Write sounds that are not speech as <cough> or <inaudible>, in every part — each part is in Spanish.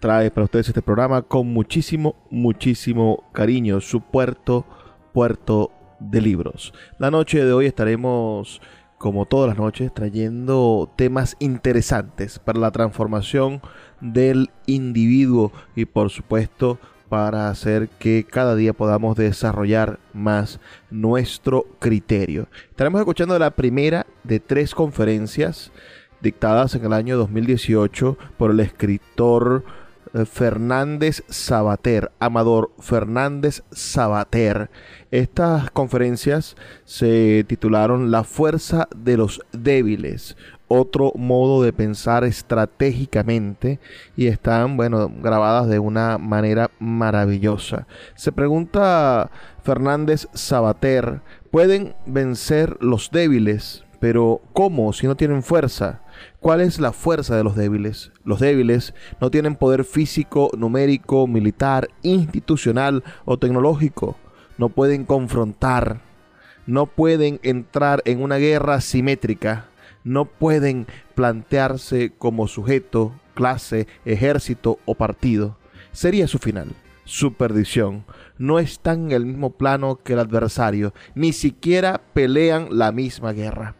trae para ustedes este programa con muchísimo, muchísimo cariño. Su puerto, Puerto de Libros. La noche de hoy estaremos, como todas las noches, trayendo temas interesantes para la transformación del individuo y, por supuesto, para hacer que cada día podamos desarrollar más nuestro criterio. Estaremos escuchando la primera de tres conferencias dictadas en el año 2018 por el escritor Fernández Sabater, Amador Fernández Sabater. Estas conferencias se titularon La fuerza de los débiles, otro modo de pensar estratégicamente y están, bueno, grabadas de una manera maravillosa. Se pregunta Fernández Sabater, ¿pueden vencer los débiles? Pero ¿cómo si no tienen fuerza? ¿Cuál es la fuerza de los débiles? Los débiles no tienen poder físico, numérico, militar, institucional o tecnológico. No pueden confrontar. No pueden entrar en una guerra simétrica no pueden plantearse como sujeto, clase, ejército o partido. Sería su final, su perdición. No están en el mismo plano que el adversario, ni siquiera pelean la misma guerra.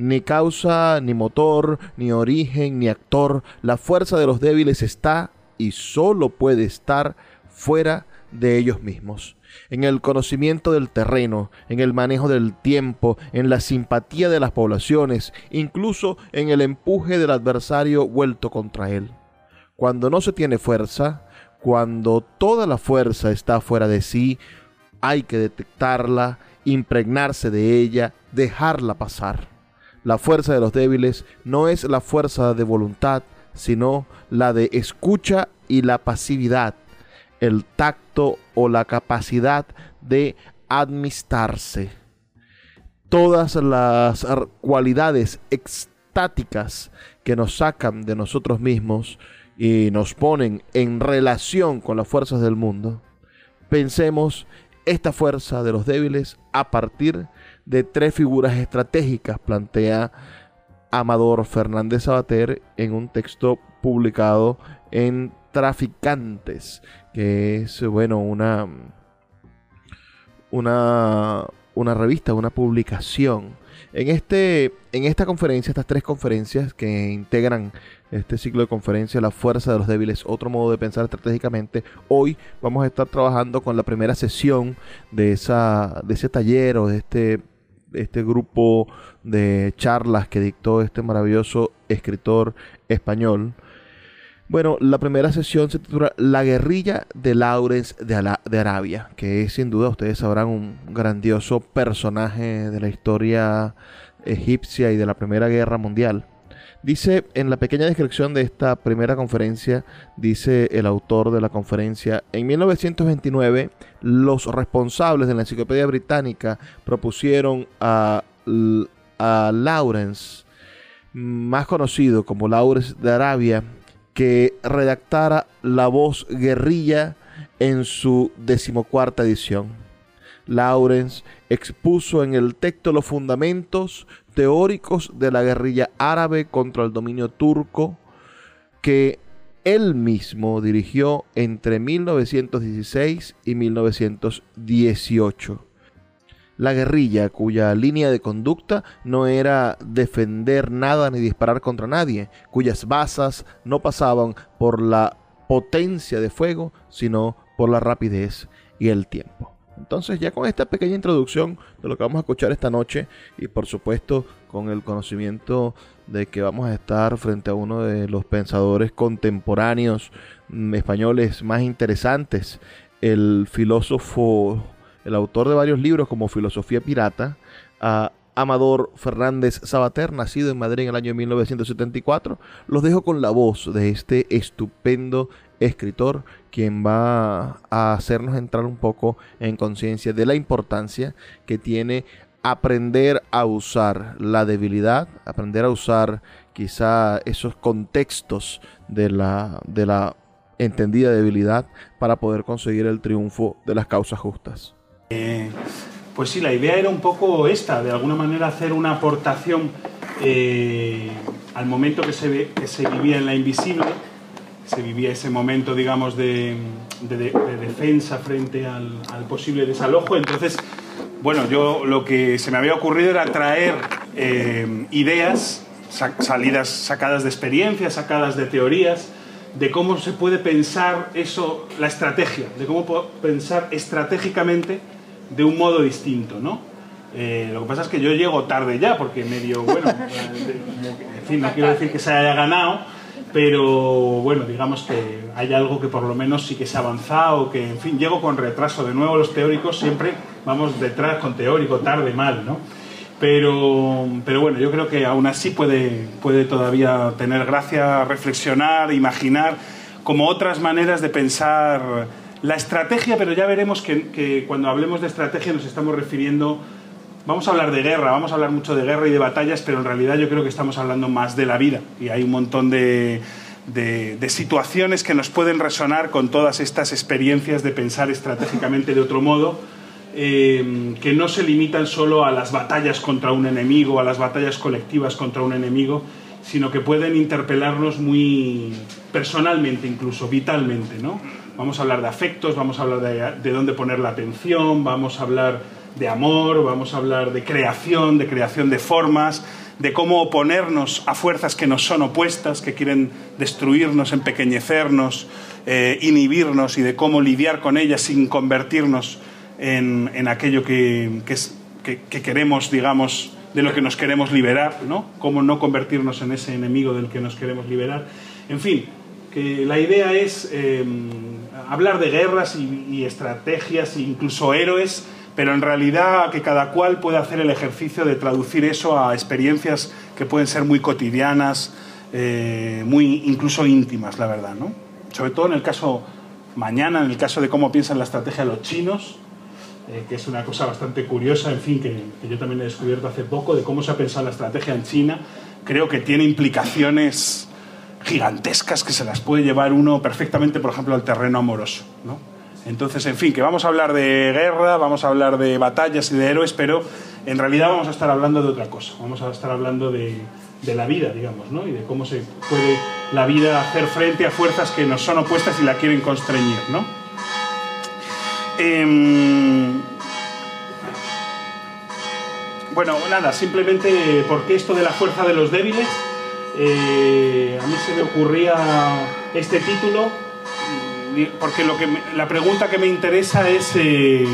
Ni causa, ni motor, ni origen, ni actor, la fuerza de los débiles está y solo puede estar fuera de ellos mismos en el conocimiento del terreno, en el manejo del tiempo, en la simpatía de las poblaciones, incluso en el empuje del adversario vuelto contra él. Cuando no se tiene fuerza, cuando toda la fuerza está fuera de sí, hay que detectarla, impregnarse de ella, dejarla pasar. La fuerza de los débiles no es la fuerza de voluntad, sino la de escucha y la pasividad, el tacto o la capacidad de amistarse. Todas las cualidades extáticas que nos sacan de nosotros mismos y nos ponen en relación con las fuerzas del mundo, pensemos esta fuerza de los débiles a partir de tres figuras estratégicas, plantea Amador Fernández Sabater en un texto publicado en Traficantes, que es, bueno, una, una, una revista, una publicación. En, este, en esta conferencia, estas tres conferencias que integran este ciclo de conferencias, La fuerza de los débiles, otro modo de pensar estratégicamente, hoy vamos a estar trabajando con la primera sesión de, esa, de ese taller o de este, este grupo de charlas que dictó este maravilloso escritor español, bueno, la primera sesión se titula La guerrilla de Lawrence de, de, Arabia, que es sin duda, ustedes sabrán, un grandioso personaje de la historia egipcia y de la Primera Guerra Mundial. Dice en la pequeña descripción de esta primera conferencia, dice el autor de la conferencia, en 1929 los responsables de la Enciclopedia Británica propusieron a, a Lawrence, más conocido como Lawrence de Arabia, que redactara La Voz Guerrilla en su decimocuarta edición. Lawrence expuso en el texto los fundamentos teóricos de la guerrilla árabe contra el dominio turco que él mismo dirigió entre 1916 y 1918. La guerrilla, cuya línea de conducta no era defender nada ni disparar contra nadie, cuyas basas no pasaban por la potencia de fuego, sino por la rapidez y el tiempo. Entonces ya con esta pequeña introducción de lo que vamos a escuchar esta noche y por supuesto con el conocimiento de que vamos a estar frente a uno de los pensadores contemporáneos españoles más interesantes, el filósofo, el autor de varios libros como Filosofía Pirata, Amador Fernández Sabater, nacido en Madrid en el año 1974. Los dejo con la voz de este estupendo escritor, quien va a hacernos entrar un poco en conciencia de la importancia que tiene aprender a usar la debilidad, aprender a usar quizá esos contextos de la, de la entendida debilidad para poder conseguir el triunfo de las causas justas. Eh, pues sí, la idea era un poco esta, de alguna manera hacer una aportación eh, al momento que se, que se vivía en la invisible se vivía ese momento, digamos, de, defensa frente al, posible desalojo. Entonces, bueno, yo lo que se me había ocurrido era traer eh, ideas salidas, sacadas de experiencias, sacadas de teorías, de cómo se puede pensar eso, la estrategia, de cómo pensar estratégicamente de un modo distinto, ¿no? Eh, lo que pasa es que yo llego tarde ya, porque medio, bueno, <laughs> en fin, no quiero decir que se haya ganado, pero bueno, digamos que hay algo que por lo menos sí que se ha avanzado, que en fin, llego con retraso. De nuevo, los teóricos siempre vamos detrás con teórico, tarde, mal, ¿no? Pero, pero bueno, yo creo que aún así puede, puede todavía tener gracia reflexionar, imaginar como otras maneras de pensar la estrategia, pero ya veremos que, que cuando hablemos de estrategia nos estamos refiriendo Vamos a hablar de guerra, vamos a hablar mucho de guerra y de batallas, pero en realidad yo creo que estamos hablando más de la vida y hay un montón de, situaciones que nos pueden resonar con todas estas experiencias de pensar estratégicamente de otro modo, eh, que no se limitan solo a las batallas contra un enemigo, a las batallas colectivas contra un enemigo, sino que pueden interpelarnos muy personalmente, incluso vitalmente. ¿no? Vamos a hablar de afectos, vamos a hablar de, de dónde poner la atención, vamos a hablar de amor, vamos a hablar de creación, de creación de formas, de cómo oponernos a fuerzas que nos son opuestas, que quieren destruirnos, empequeñecernos, eh, inhibirnos y de cómo lidiar con ellas sin convertirnos en, aquello que, que, queremos, digamos, de lo que nos queremos liberar, ¿no? Cómo no convertirnos en ese enemigo del que nos queremos liberar. En fin, que la idea es eh, hablar de guerras y, y estrategias e incluso héroes pero en realidad que cada cual pueda hacer el ejercicio de traducir eso a experiencias que pueden ser muy cotidianas, eh, muy incluso íntimas, la verdad, ¿no? Sobre todo en el caso mañana, en el caso de cómo piensan la estrategia los chinos, eh, que es una cosa bastante curiosa, en fin, que, que, yo también he descubierto hace poco, de cómo se ha pensado la estrategia en China, creo que tiene implicaciones gigantescas que se las puede llevar uno perfectamente, por ejemplo, al terreno amoroso, ¿no? Entonces, en fin, que vamos a hablar de guerra, vamos a hablar de batallas y de héroes, pero en realidad vamos a estar hablando de otra cosa. Vamos a estar hablando de, la vida, digamos, ¿no? Y de cómo se puede la vida hacer frente a fuerzas que nos son opuestas y la quieren constreñir, ¿no? Em, bueno, nada, simplemente porque esto de la fuerza de los débiles, eh, a mí se me ocurría este título porque lo que la pregunta que me interesa es eh,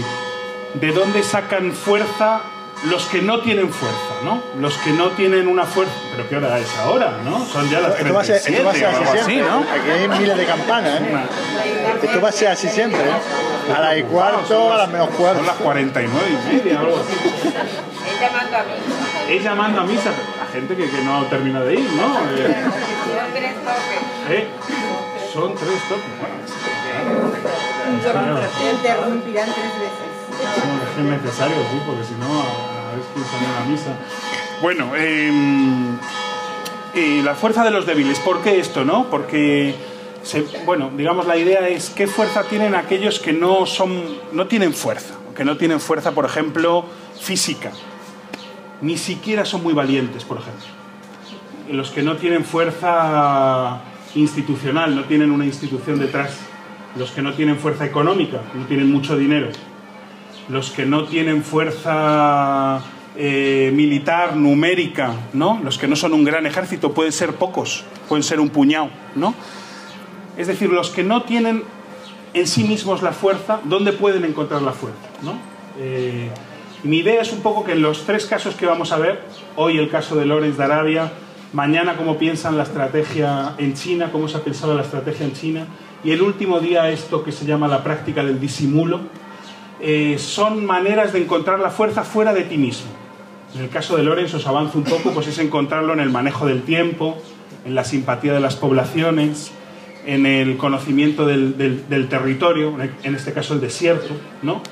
de dónde sacan fuerza los que no tienen fuerza, ¿no? Los que no tienen una fuerza. ¿Pero qué hora es ahora, no? Son ya las 37 esto va a ser, así, así ¿no? Aquí hay miles de campanas, ¿eh? Esto va a ser así siempre, ¿eh? A las y cuarto, a las menos cuarto. Son las 49 y media, algo así. Es llamando a misa. Es llamando a misa, a gente que, que no termina de ir, ¿no? Eh, ¿Eh? Son tres toques. Interrumpirán tres veces. es necesario, sí, porque si no, a ver quién sale a la misa. Bueno, eh, y la fuerza de los débiles. ¿Por qué esto, no? Porque, se, bueno, digamos, la idea es qué fuerza tienen aquellos que no, son, no tienen fuerza. que no tienen fuerza, por ejemplo, física. Ni siquiera son muy valientes, por ejemplo. Los que no tienen fuerza institucional, no tienen una institución detrás. Los que no tienen fuerza económica, no tienen mucho dinero. Los que no tienen fuerza eh, militar, numérica, ¿no? Los que no son un gran ejército pueden ser pocos, pueden ser un puñado, ¿no? Es decir, los que no tienen en sí mismos la fuerza, ¿dónde pueden encontrar la fuerza? ¿no? Eh, mi idea es un poco que en los tres casos que vamos a ver, hoy el caso de Lorenz de Arabia, mañana cómo piensan la estrategia en China, cómo se ha pensado la estrategia en China, y el último día esto que se llama la práctica del disimulo, eh, son maneras de encontrar la fuerza fuera de ti mismo. En el caso de Lorenz os avanzo un poco, pues es encontrarlo en el manejo del tiempo, en la simpatía de las poblaciones, en el conocimiento del, territorio, en este caso el desierto, ¿no?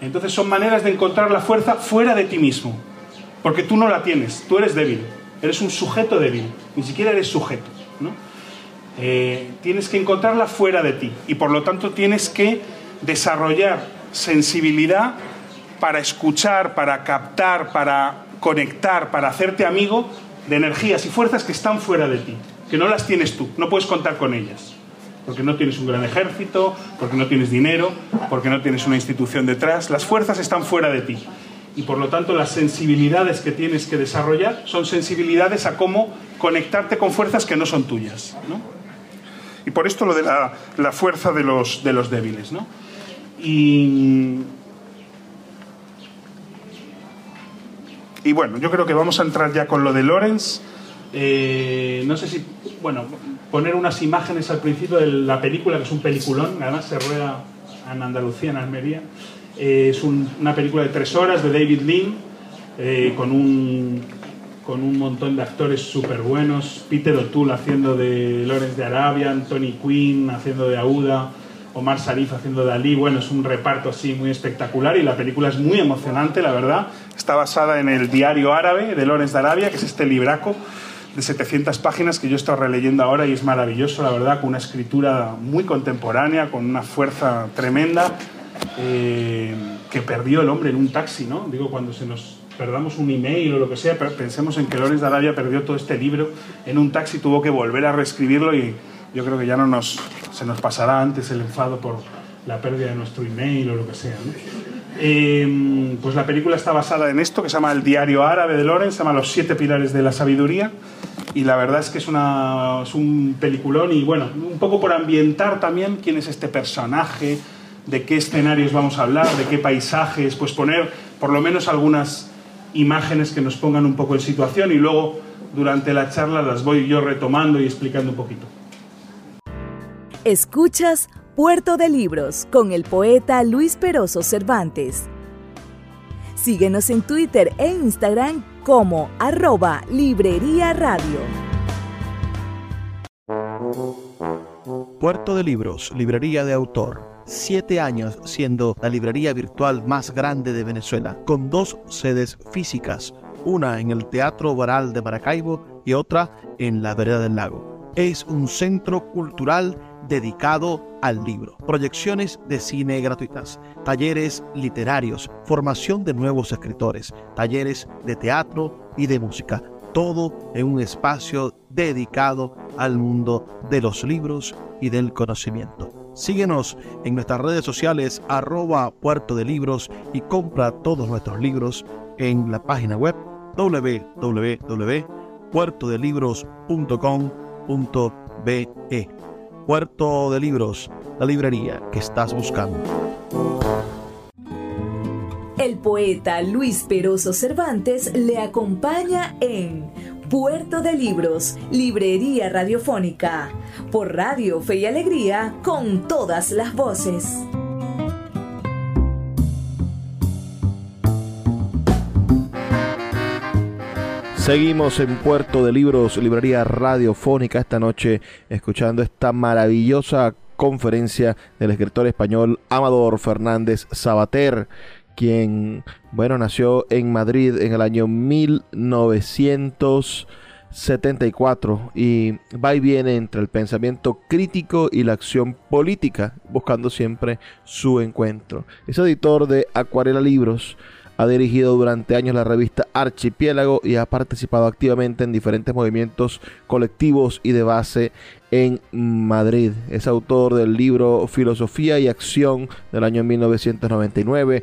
Entonces son maneras de encontrar la fuerza fuera de ti mismo, porque tú no la tienes, tú eres débil, eres un sujeto débil, ni siquiera eres sujeto, ¿no? Eh, tienes que encontrarla fuera de ti y por lo tanto tienes que desarrollar sensibilidad para escuchar, para captar, para conectar, para hacerte amigo de energías y fuerzas que están fuera de ti, que no las tienes tú, no puedes contar con ellas porque no tienes un gran ejército, porque no tienes dinero, porque no tienes una institución detrás. Las fuerzas están fuera de ti. Y por lo tanto las sensibilidades que tienes que desarrollar son sensibilidades a cómo conectarte con fuerzas que no son tuyas. Y por esto lo de la, fuerza de los, de los débiles. Y, y bueno, yo creo que vamos a entrar ya con lo de Lorenz. Eh, no sé si, bueno, poner unas imágenes al principio de la película, que es un peliculón, además se rueda en Andalucía, en Almería. Eh, es una película de tres horas de David Lean, eh, con, un, con un montón de actores súper buenos. Peter O'Toole haciendo de Lawrence de Arabia, Tony Quinn haciendo de Auda, Omar Sharif haciendo de Ali. Bueno, es un reparto así muy espectacular y la película es muy emocionante, la verdad. Está basada en el diario árabe de Lawrence de Arabia, que es este libraco de 700 páginas que yo estoy releyendo ahora y es maravilloso, la verdad, con una escritura muy contemporánea, con una fuerza tremenda, eh, que perdió el hombre en un taxi, ¿no? Digo, cuando se nos perdamos un email o lo que sea, pensemos en que Lorenz de Arabia perdió todo este libro en un taxi, tuvo que volver a reescribirlo y yo creo que ya no nos, se nos pasará antes el enfado por la pérdida de nuestro email o lo que sea. Em, pues la película está basada en esto, que se llama El diario árabe de Lorenz, se llama Los siete pilares de la sabiduría, y la verdad es que es, una, es un peliculón y bueno, un poco por ambientar también quién es este personaje, de qué escenarios vamos a hablar, de qué paisajes, pues poner por lo menos algunas imágenes que nos pongan un poco en situación y luego durante la charla las voy yo retomando y explicando un poquito. Escuchas Puerto de Libros con el poeta Luis Peroso Cervantes. Síguenos en Twitter e Instagram como arroba Librería Radio. Puerto de Libros, librería de autor. Siete años siendo la librería virtual más grande de Venezuela, con dos sedes físicas, una en el Teatro Baral de Maracaibo y otra en la Vereda del Lago. Es un centro cultural dedicado al libro, proyecciones de cine gratuitas, talleres literarios, formación de nuevos escritores, talleres de teatro y de música, todo en un espacio dedicado al mundo de los libros y del conocimiento. Síguenos en nuestras redes sociales arroba puerto de libros y compra todos nuestros libros en la página web www.puertodelibros.com.be. Puerto de Libros, la librería que estás buscando. El poeta Luis Peroso Cervantes le acompaña en Puerto de Libros, Librería Radiofónica, por Radio Fe y Alegría, con todas las voces. Seguimos en Puerto de Libros, librería radiofónica esta noche, escuchando esta maravillosa conferencia del escritor español Amador Fernández Sabater, quien, bueno, nació en Madrid en el año 1900. 74 y va y viene entre el pensamiento crítico y la acción política, buscando siempre su encuentro. Es editor de Acuarela Libros, ha dirigido durante años la revista Archipiélago y ha participado activamente en diferentes movimientos colectivos y de base en Madrid. Es autor del libro Filosofía y Acción del año 1999,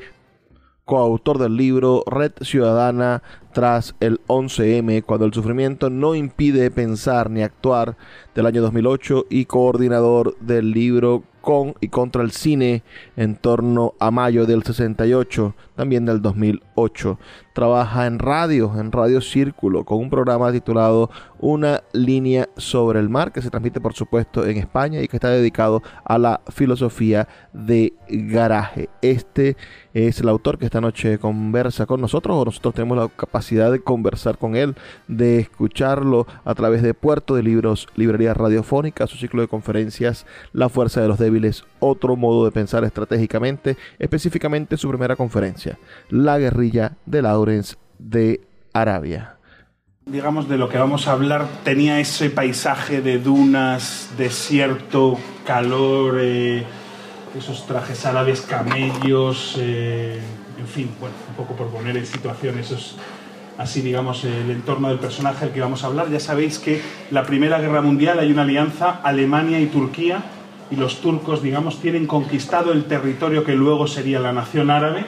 coautor del libro Red Ciudadana tras el 11M, cuando el sufrimiento no impide pensar ni actuar del año 2008 y coordinador del libro con y contra el cine en torno a mayo del 68, también del 2008. Trabaja en radio, en Radio Círculo, con un programa titulado Una línea sobre el mar, que se transmite por supuesto en España y que está dedicado a la filosofía de garaje. Este es el autor que esta noche conversa con nosotros, o nosotros tenemos la capacidad de conversar con él, de escucharlo a través de Puerto de Libros, Librería Radiofónica, su ciclo de conferencias La Fuerza de los Débiles, otro modo de pensar estratégicamente, específicamente su primera conferencia, La guerrilla de Lawrence de Arabia. Digamos, de lo que vamos a hablar, tenía ese paisaje de dunas, desierto, calor, eh, esos trajes árabes, camellos, eh, en fin, bueno, un poco por poner en situación esos, así digamos, el entorno del personaje del que vamos a hablar. Ya sabéis que la Primera Guerra Mundial hay una alianza Alemania y Turquía y los turcos, digamos, tienen conquistado el territorio que luego sería la nación árabe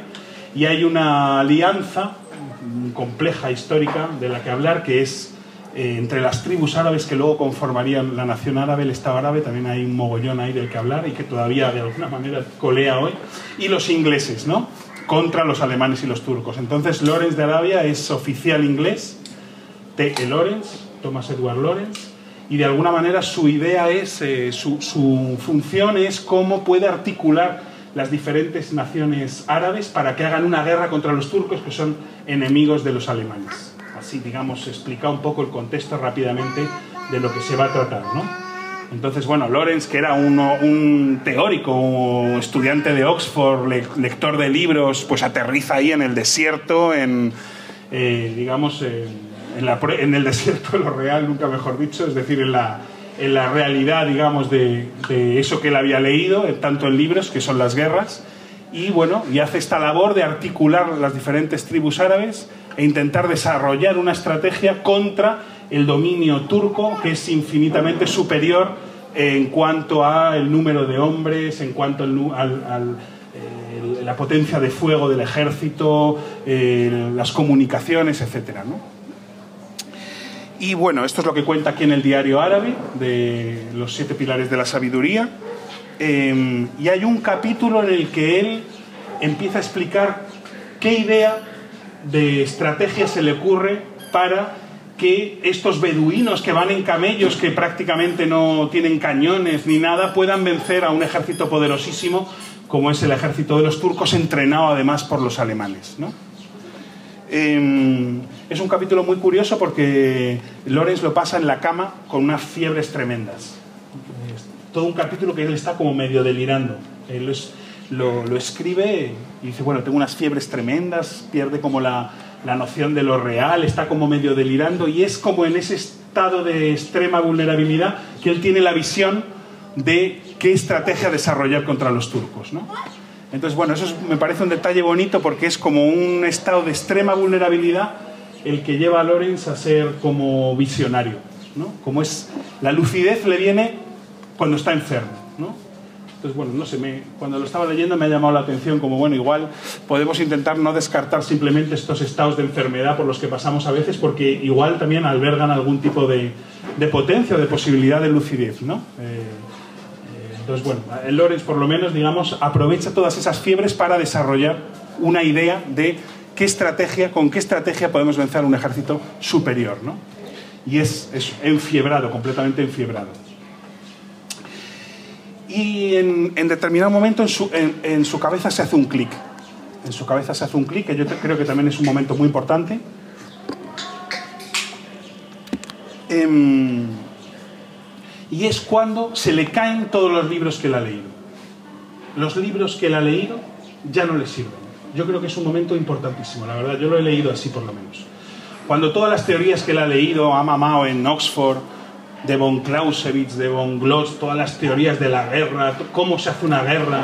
y hay una alianza compleja histórica de la que hablar que es eh, entre las tribus árabes que luego conformarían la nación árabe, el Estado árabe, también hay un mogollón ahí del que hablar y que todavía de alguna manera colea hoy, y los ingleses, ¿no? Contra los alemanes y los turcos. Entonces, Lorenz de Arabia es oficial inglés, T.E. Lorenz, Thomas Edward Lorenz, y de alguna manera su idea es, eh, su, su función es cómo puede articular las diferentes naciones árabes para que hagan una guerra contra los turcos que son enemigos de los alemanes así digamos, explica un poco el contexto rápidamente de lo que se va a tratar, ¿no? Entonces, bueno, Lorenz, que era uno, un teórico, un estudiante de Oxford, lector de libros, pues aterriza ahí en el desierto, en, eh, digamos, la, en, el desierto de lo real, nunca mejor dicho, es decir, en la, en la realidad, digamos, de, eso que él había leído, tanto en libros, que son las guerras, y bueno, y hace esta labor de articular las diferentes tribus árabes e intentar desarrollar una estrategia contra el dominio turco, que es infinitamente superior en cuanto al número de hombres, en cuanto a eh, la potencia de fuego del ejército, eh, las comunicaciones, etc. Y bueno, esto es lo que cuenta aquí en el diario árabe de los siete pilares de la sabiduría. Em, y hay un capítulo en el que él empieza a explicar qué idea de estrategia se le ocurre para que estos beduinos que van en camellos, que prácticamente no tienen cañones ni nada, puedan vencer a un ejército poderosísimo como es el ejército de los turcos, entrenado además por los alemanes. Em, es un capítulo muy curioso porque Lorenz lo pasa en la cama con unas fiebres tremendas. todo un capítulo que él está como medio delirando. Él es, lo, escribe y dice, bueno, tengo unas fiebres tremendas, pierde como la, la noción de lo real, está como medio delirando y es como en ese estado de extrema vulnerabilidad que él tiene la visión de qué estrategia desarrollar contra los turcos. ¿no? Entonces, bueno, eso me parece un detalle bonito porque es como un estado de extrema vulnerabilidad el que lleva a Lorenz a ser como visionario. ¿no? Como es, la lucidez le viene cuando está enfermo. ¿no? Entonces, bueno, no sé, me, cuando lo estaba leyendo me ha llamado la atención como, bueno, igual podemos intentar no descartar simplemente estos estados de enfermedad por los que pasamos a veces, porque igual también albergan algún tipo de, de potencia o de posibilidad de lucidez, ¿no? Eh, entonces, bueno, el Lorenz por lo menos, digamos, aprovecha todas esas fiebres para desarrollar una idea de qué estrategia, con qué estrategia podemos vencer a un ejército superior, ¿no? Y es, es enfiebrado, completamente enfiebrado y en, determinado momento en su, cabeza se hace un clic. En su cabeza se hace un clic, que yo creo que también es un momento muy importante. Em, y es cuando se le caen todos los libros que él ha leído. Los libros que él ha leído ya no le sirven. Yo creo que es un momento importantísimo, la verdad, yo lo he leído así por lo menos. cuando todas las teorías que él ha leído, ha mamado en Oxford, de von Clausewitz, de von Glotz, todas las teorías de la guerra, cómo se hace una guerra,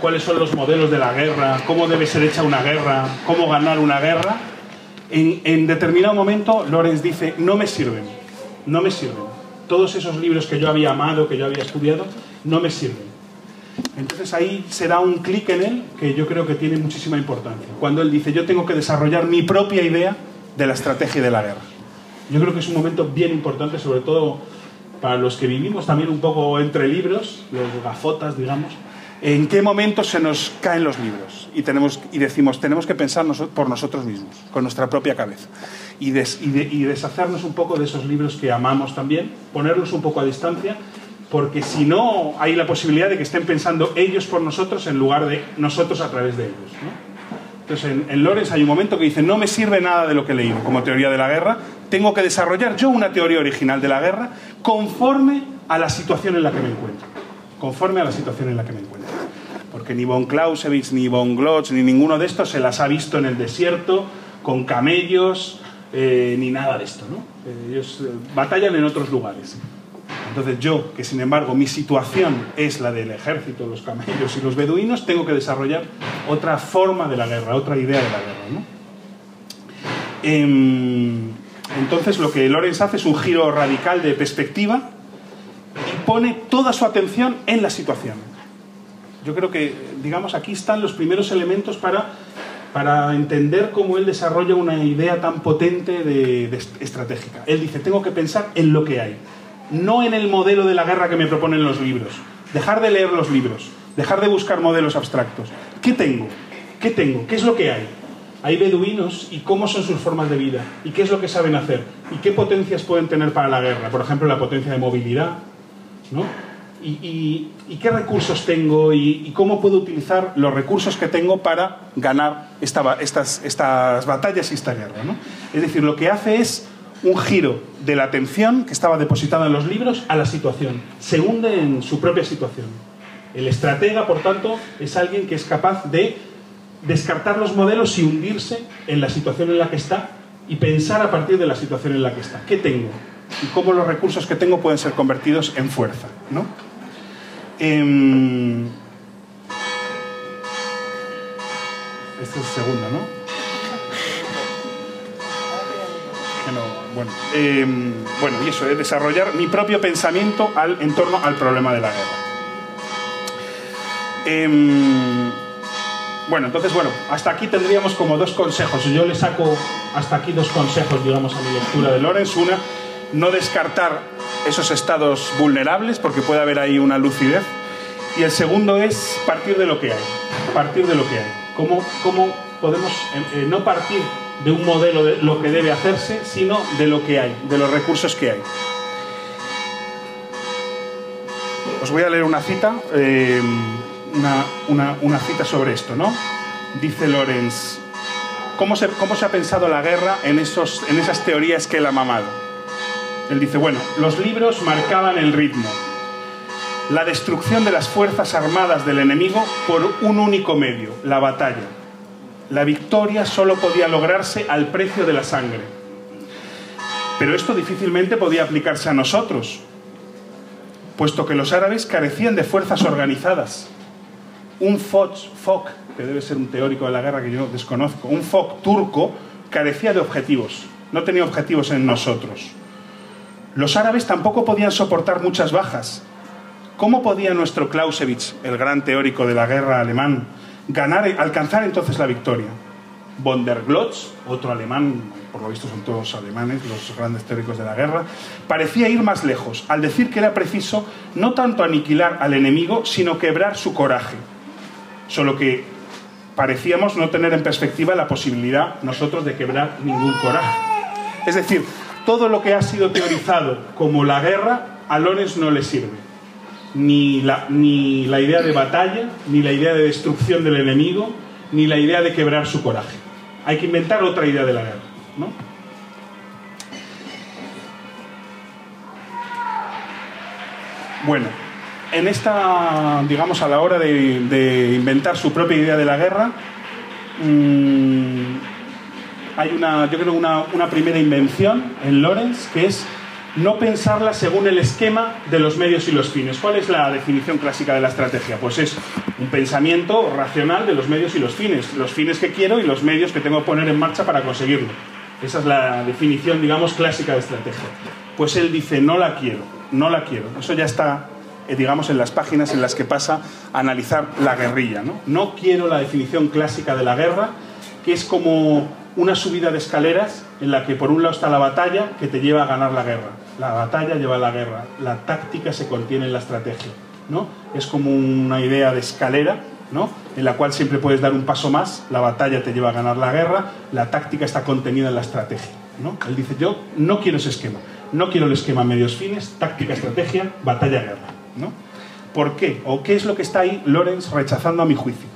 cuáles son los modelos de la guerra, cómo debe ser hecha una guerra, cómo ganar una guerra, en, en determinado momento Lorenz dice, no me sirven, no me sirven. Todos esos libros que yo había amado, que yo había estudiado, no me sirven. Entonces ahí será un clic en él que yo creo que tiene muchísima importancia. Cuando él dice, yo tengo que desarrollar mi propia idea de la estrategia de la guerra. Yo creo que es un momento bien importante, sobre todo para los que vivimos también un poco entre libros, los gafotas, digamos, en qué momento se nos caen los libros y, tenemos, y decimos, tenemos que pensar por nosotros mismos, con nuestra propia cabeza, y, y deshacernos un poco de esos libros que amamos también, ponerlos un poco a distancia porque si no hay la posibilidad de que estén pensando ellos por nosotros en lugar de nosotros a través de ellos. Entonces en, en Lorenz hay un momento que dice, no me sirve nada de lo que he leído como teoría de la guerra, tengo que desarrollar yo una teoría original de la guerra conforme a la situación en la que me encuentro. Conforme a la situación en la que me encuentro. Porque ni von Clausewitz, ni von Glotz, ni ninguno de estos se las ha visto en el desierto, con camellos, eh, ni nada de esto. ¿no? Ellos eh, batallan en otros lugares. Entonces yo, que sin embargo mi situación es la del ejército, los camellos y los beduinos, tengo que desarrollar otra forma de la guerra, otra idea de la guerra. ¿no? Em, entonces lo que Lorenz hace es un giro radical de perspectiva y pone toda su atención en la situación. Yo creo que, digamos, aquí están los primeros elementos para, para entender cómo él desarrolla una idea tan potente de, estratégica. Él dice, tengo que pensar en lo que hay no en el modelo de la guerra que me proponen los libros. Dejar de leer los libros, dejar de buscar modelos abstractos. ¿Qué tengo? ¿Qué tengo? ¿Qué es lo que hay? Hay beduinos y cómo son sus formas de vida y qué es lo que saben hacer y qué potencias pueden tener para la guerra. Por ejemplo, la potencia de movilidad, ¿no? Y, qué recursos tengo y, cómo puedo utilizar los recursos que tengo para ganar estas, estas batallas y esta guerra. ¿no? Es decir, lo que hace es un giro de la atención que estaba depositada en los libros a la situación. Se hunde en su propia situación. El estratega, por tanto, es alguien que es capaz de descartar los modelos y hundirse en la situación en la que está y pensar a partir de la situación en la que está. ¿Qué tengo? Y cómo los recursos que tengo pueden ser convertidos en fuerza. ¿no? Este es el segundo, ¿no? bueno, em, bueno, y eso es desarrollar mi propio pensamiento al, en torno al problema de la guerra. Em, bueno, entonces, bueno, hasta aquí tendríamos como dos consejos. Yo le saco hasta aquí dos consejos, digamos, a mi lectura de Lorenz. Una, no descartar esos estados vulnerables, porque puede haber ahí una lucidez. Y el segundo es partir de lo que hay. Partir de lo que hay. ¿Cómo, cómo podemos eh, eh, no partir de un modelo de lo que debe hacerse, sino de lo que hay, de los recursos que hay. Os voy a leer una cita, eh, una, cita sobre esto, ¿no? Dice Lorenz, ¿cómo se, ¿cómo se ha pensado la guerra en, esos, en esas teorías que él ha mamado? Él dice, bueno, los libros marcaban el ritmo, la destrucción de las fuerzas armadas del enemigo por un único medio, la batalla la victoria solo podía lograrse al precio de la sangre. Pero esto difícilmente podía aplicarse a nosotros, puesto que los árabes carecían de fuerzas organizadas. Un FOC, que debe ser un teórico de la guerra que yo desconozco, un FOC turco carecía de objetivos, no tenía objetivos en nosotros. Los árabes tampoco podían soportar muchas bajas. ¿Cómo podía nuestro Clausewitz, el gran teórico de la guerra alemán, ganar, alcanzar entonces la victoria. Von der Glotz, otro alemán, por lo visto son todos alemanes, los grandes teóricos de la guerra, parecía ir más lejos, al decir que era preciso no tanto aniquilar al enemigo, sino quebrar su coraje. Solo que parecíamos no tener en perspectiva la posibilidad nosotros de quebrar ningún coraje. Es decir, todo lo que ha sido teorizado como la guerra, a Lorenz no le sirve ni la, ni la idea de batalla, ni la idea de destrucción del enemigo, ni la idea de quebrar su coraje. Hay que inventar otra idea de la guerra. ¿no? Bueno, en esta, digamos, a la hora de, inventar su propia idea de la guerra, mm, hay una, yo creo una, una primera invención en Lorenz que es no pensarla según el esquema de los medios y los fines. ¿Cuál es la definición clásica de la estrategia? Pues es un pensamiento racional de los medios y los fines, los fines que quiero y los medios que tengo que poner en marcha para conseguirlo. Esa es la definición, digamos, clásica de estrategia. Pues él dice, no la quiero, no la quiero. Eso ya está, eh, digamos, en las páginas en las que pasa analizar la guerrilla. ¿no? no quiero la definición clásica de la guerra, que es como una subida de escaleras en la que por un lado está la batalla que te lleva a ganar la guerra. La batalla lleva a la guerra, la táctica se contiene en la estrategia. ¿no? Es como una idea de escalera ¿no? en la cual siempre puedes dar un paso más, la batalla te lleva a ganar la guerra, la táctica está contenida en la estrategia. ¿no? Él dice, yo no quiero ese esquema, no quiero el esquema medios fines, táctica, estrategia, batalla, guerra. ¿no? ¿Por qué? ¿O qué es lo que está ahí Lorenz rechazando a mi juicio?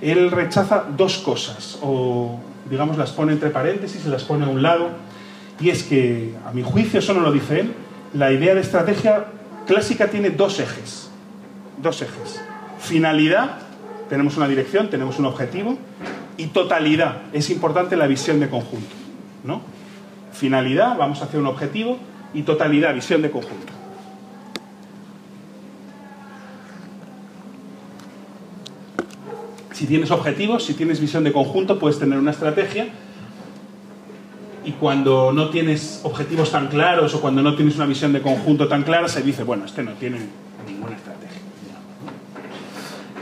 Él rechaza dos cosas, o digamos, las pone entre paréntesis las pone a un lado. Y es que, a mi juicio, eso no lo dice él, la idea de estrategia clásica tiene dos ejes. Dos ejes. Finalidad, tenemos una dirección, tenemos un objetivo, y totalidad, es importante la visión de conjunto. ¿no? Finalidad, vamos hacia un objetivo, y totalidad, visión de conjunto. Si tienes objetivos, si tienes visión de conjunto, puedes tener una estrategia. Y cuando no tienes objetivos tan claros o cuando no tienes una visión de conjunto tan clara, se dice, bueno, este no tiene ninguna estrategia.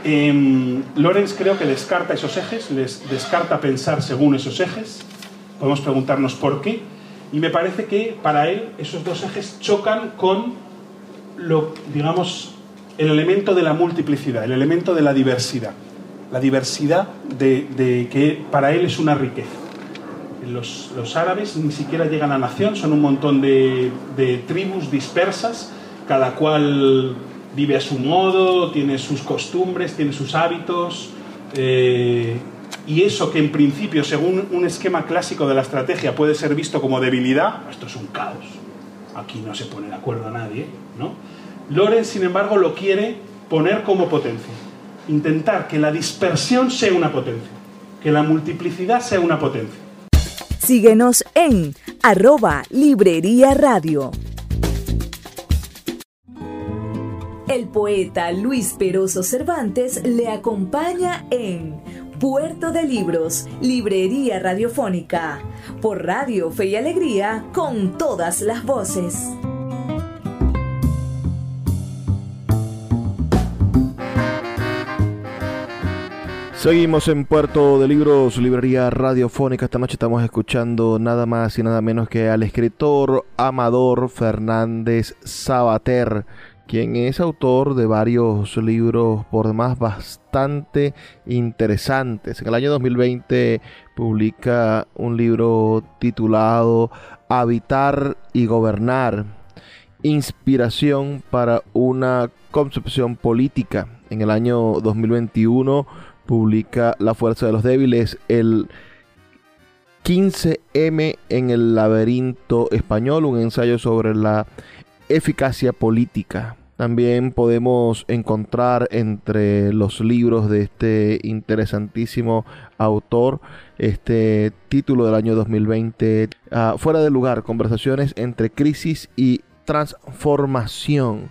Eh, Lorenz creo que descarta esos ejes, les descarta pensar según esos ejes. Podemos preguntarnos por qué. Y me parece que para él esos dos ejes chocan con lo, digamos, el elemento de la multiplicidad, el elemento de la diversidad la diversidad de, que para él es una riqueza. Los, árabes ni siquiera llegan a nación, son un montón de, tribus dispersas, cada cual vive a su modo, tiene sus costumbres, tiene sus hábitos, eh, y eso que en principio, según un esquema clásico de la estrategia, puede ser visto como debilidad, esto es un caos. Aquí no se pone de acuerdo a nadie, ¿no? Lorenz, sin embargo, lo quiere poner como potencia intentar que la dispersión sea una potencia, que la multiplicidad sea una potencia. Síguenos en arroba Librería Radio. El poeta Luis Peroso Cervantes le acompaña en Puerto de Libros, Librería Radiofónica, por Radio Fe y Alegría, con todas las voces. Seguimos en Puerto de Libros, Librería Radiofónica. Esta noche estamos escuchando nada más y nada menos que al escritor Amador Fernández Sabater, quien es autor de varios libros por demás bastante interesantes. En el año 2020 publica un libro titulado Habitar y Gobernar, Inspiración para una concepción política. En el año 2021 publica La Fuerza de los Débiles, el 15M en el laberinto español, un ensayo sobre la eficacia política. También podemos encontrar entre los libros de este interesantísimo autor este título del año 2020, ah, Fuera de lugar, conversaciones entre crisis y transformación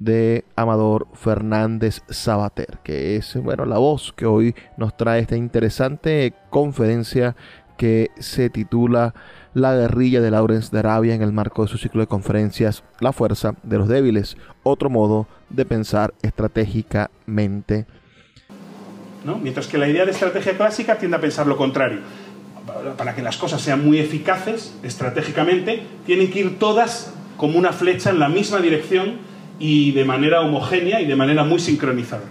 de Amador Fernández Sabater, que es bueno, la voz que hoy nos trae esta interesante conferencia que se titula La guerrilla de Lawrence de Arabia en el marco de su ciclo de conferencias La fuerza de los débiles, otro modo de pensar estratégicamente. ¿No? Mientras que la idea de estrategia clásica tiende a pensar lo contrario. Para que las cosas sean muy eficaces estratégicamente, tienen que ir todas como una flecha en la misma dirección y de manera homogénea y de manera muy sincronizada.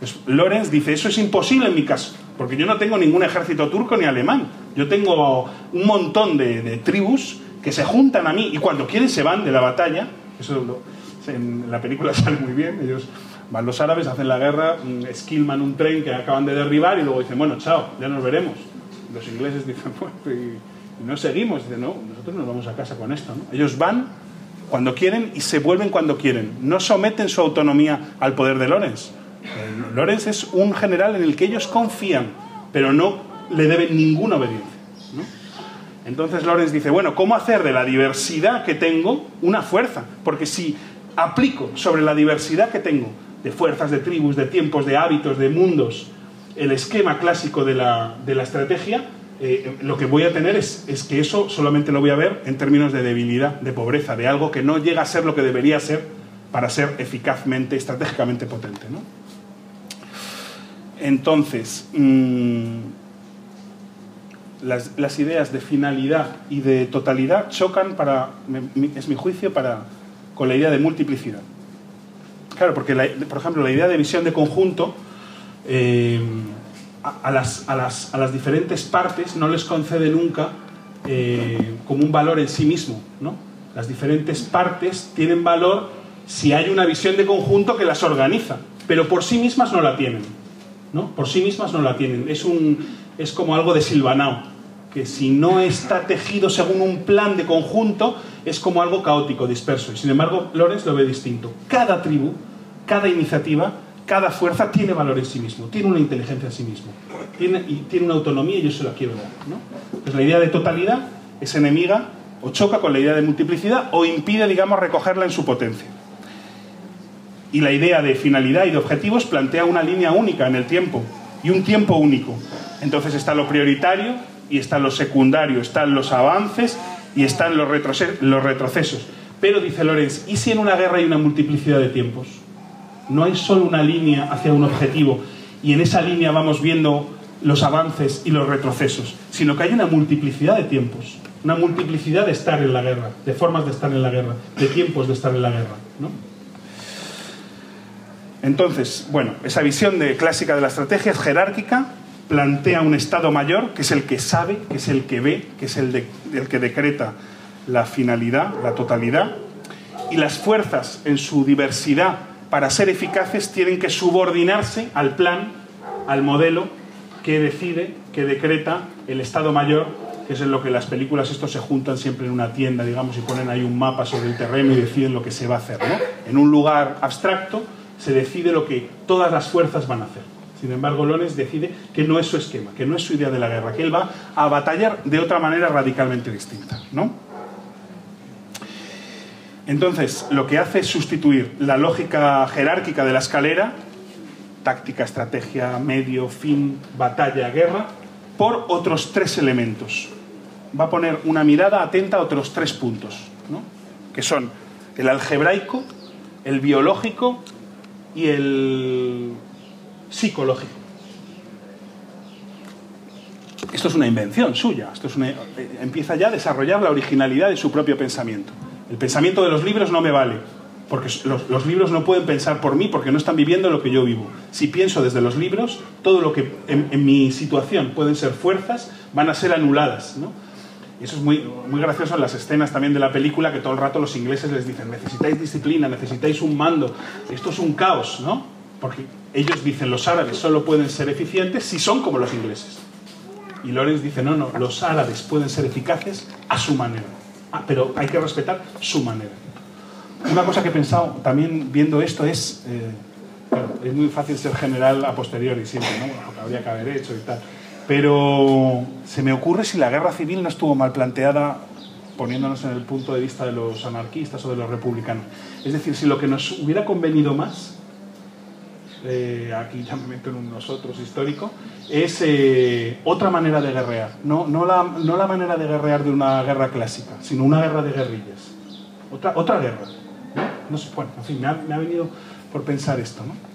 Pues Lorenz dice, eso es imposible en mi caso, porque yo no tengo ningún ejército turco ni alemán. Yo tengo un montón de, tribus que se juntan a mí y cuando quieren se van de la batalla. Eso en la película <laughs> sale muy bien. Ellos van los árabes, hacen la guerra, mm, esquilman un tren que acaban de derribar y luego dicen, bueno, chao, ya nos veremos. Los ingleses <laughs> dicen, bueno, y, no seguimos. Dicen, no, nosotros nos vamos a casa con esto. Ellos van cuando quieren y se vuelven cuando quieren. No someten su autonomía al poder de Lorenz. Eh, Lorenz es un general en el que ellos confían, pero no le deben ninguna obediencia. Entonces Lorenz dice, bueno, ¿cómo hacer de la diversidad que tengo una fuerza? Porque si aplico sobre la diversidad que tengo de fuerzas, de tribus, de tiempos, de hábitos, de mundos, el esquema clásico de la, de la estrategia, eh, lo que voy a tener es, es, que eso solamente lo voy a ver en términos de debilidad, de pobreza, de algo que no llega a ser lo que debería ser para ser eficazmente, estratégicamente potente. ¿no? Entonces, mmm, las, ideas de finalidad y de totalidad chocan, para, es mi juicio, para, con la idea de multiplicidad. Claro, porque, por ejemplo, la idea de visión de conjunto eh, a, las, a, las, a, las, diferentes partes no les concede nunca eh, como un valor en sí mismo. ¿no? Las diferentes partes tienen valor si hay una visión de conjunto que las organiza, pero por sí mismas no la tienen. ¿no? Por sí mismas no la tienen. Es, un, es como algo de Silvanao, que si no está tejido según un plan de conjunto, es como algo caótico, disperso. Y sin embargo, Lorenz lo ve distinto. Cada tribu, cada iniciativa, cada fuerza tiene valor en sí mismo, tiene una inteligencia en sí mismo, tiene, una autonomía y yo se la quiero dar. ¿no? Pues la idea de totalidad es enemiga o choca con la idea de multiplicidad o impide, digamos, recogerla en su potencia. Y la idea de finalidad y de objetivos plantea una línea única en el tiempo y un tiempo único. Entonces está lo prioritario y está lo secundario, están los avances y están los, los retrocesos. Pero, dice Lorenz, ¿y si en una guerra hay una multiplicidad de tiempos? No hay solo una línea hacia un objetivo y en esa línea vamos viendo los avances y los retrocesos, sino que hay una multiplicidad de tiempos, una multiplicidad de estar en la guerra, de formas de estar en la guerra, de tiempos de estar en la guerra. Entonces, bueno, esa visión clásica de la estrategia es jerárquica, plantea un Estado mayor, que es el que sabe, que es el que ve, que es el, el que decreta la finalidad, la totalidad, y las fuerzas en su diversidad para ser eficaces tienen que subordinarse al plan, al modelo que decide, que decreta el Estado Mayor, que es en lo que las películas estos se juntan siempre en una tienda, digamos, y ponen ahí un mapa sobre el terreno y deciden lo que se va a hacer, ¿no? En un lugar abstracto se decide lo que todas las fuerzas van a hacer. Sin embargo, Lones decide que no es su esquema, que no es su idea de la guerra, que él va a batallar de otra manera radicalmente distinta, ¿no? Entonces, lo que hace es sustituir la lógica jerárquica de la escalera, táctica, estrategia, medio, fin, batalla, guerra, por otros tres elementos. Va a poner una mirada atenta a otros tres puntos, ¿no? que son el algebraico, el biológico y el psicológico. Esto es una invención suya, esto es una, empieza ya a desarrollar la originalidad de su propio pensamiento. El pensamiento de los libros no me vale, porque los, libros no pueden pensar por mí porque no están viviendo lo que yo vivo. Si pienso desde los libros, todo lo que en, en mi situación pueden ser fuerzas van a ser anuladas. ¿no? Y eso es muy, muy gracioso en las escenas también de la película, que todo el rato los ingleses les dicen, necesitáis disciplina, necesitáis un mando, esto es un caos, ¿no? Porque ellos dicen, los árabes solo pueden ser eficientes si son como los ingleses. Y Lorenz dice, no, no, los árabes pueden ser eficaces a su manera. Ah, pero hay que respetar su manera. Una cosa que he pensado también viendo esto es, eh, claro, es muy fácil ser general a posteriori siempre, ¿no? Lo que habría que haber hecho y tal. Pero se me ocurre si la guerra civil no estuvo mal planteada poniéndonos en el punto de vista de los anarquistas o de los republicanos. Es decir, si lo que nos hubiera convenido más, eh, aquí ya me meto en un nosotros histórico, es eh, otra manera de guerrear. No, no, la, no la manera de guerrear de una guerra clásica, sino una guerra de guerrillas. Otra, otra guerra. ¿no? sé, bueno, en fin, me ha, me ha venido por pensar esto, ¿no?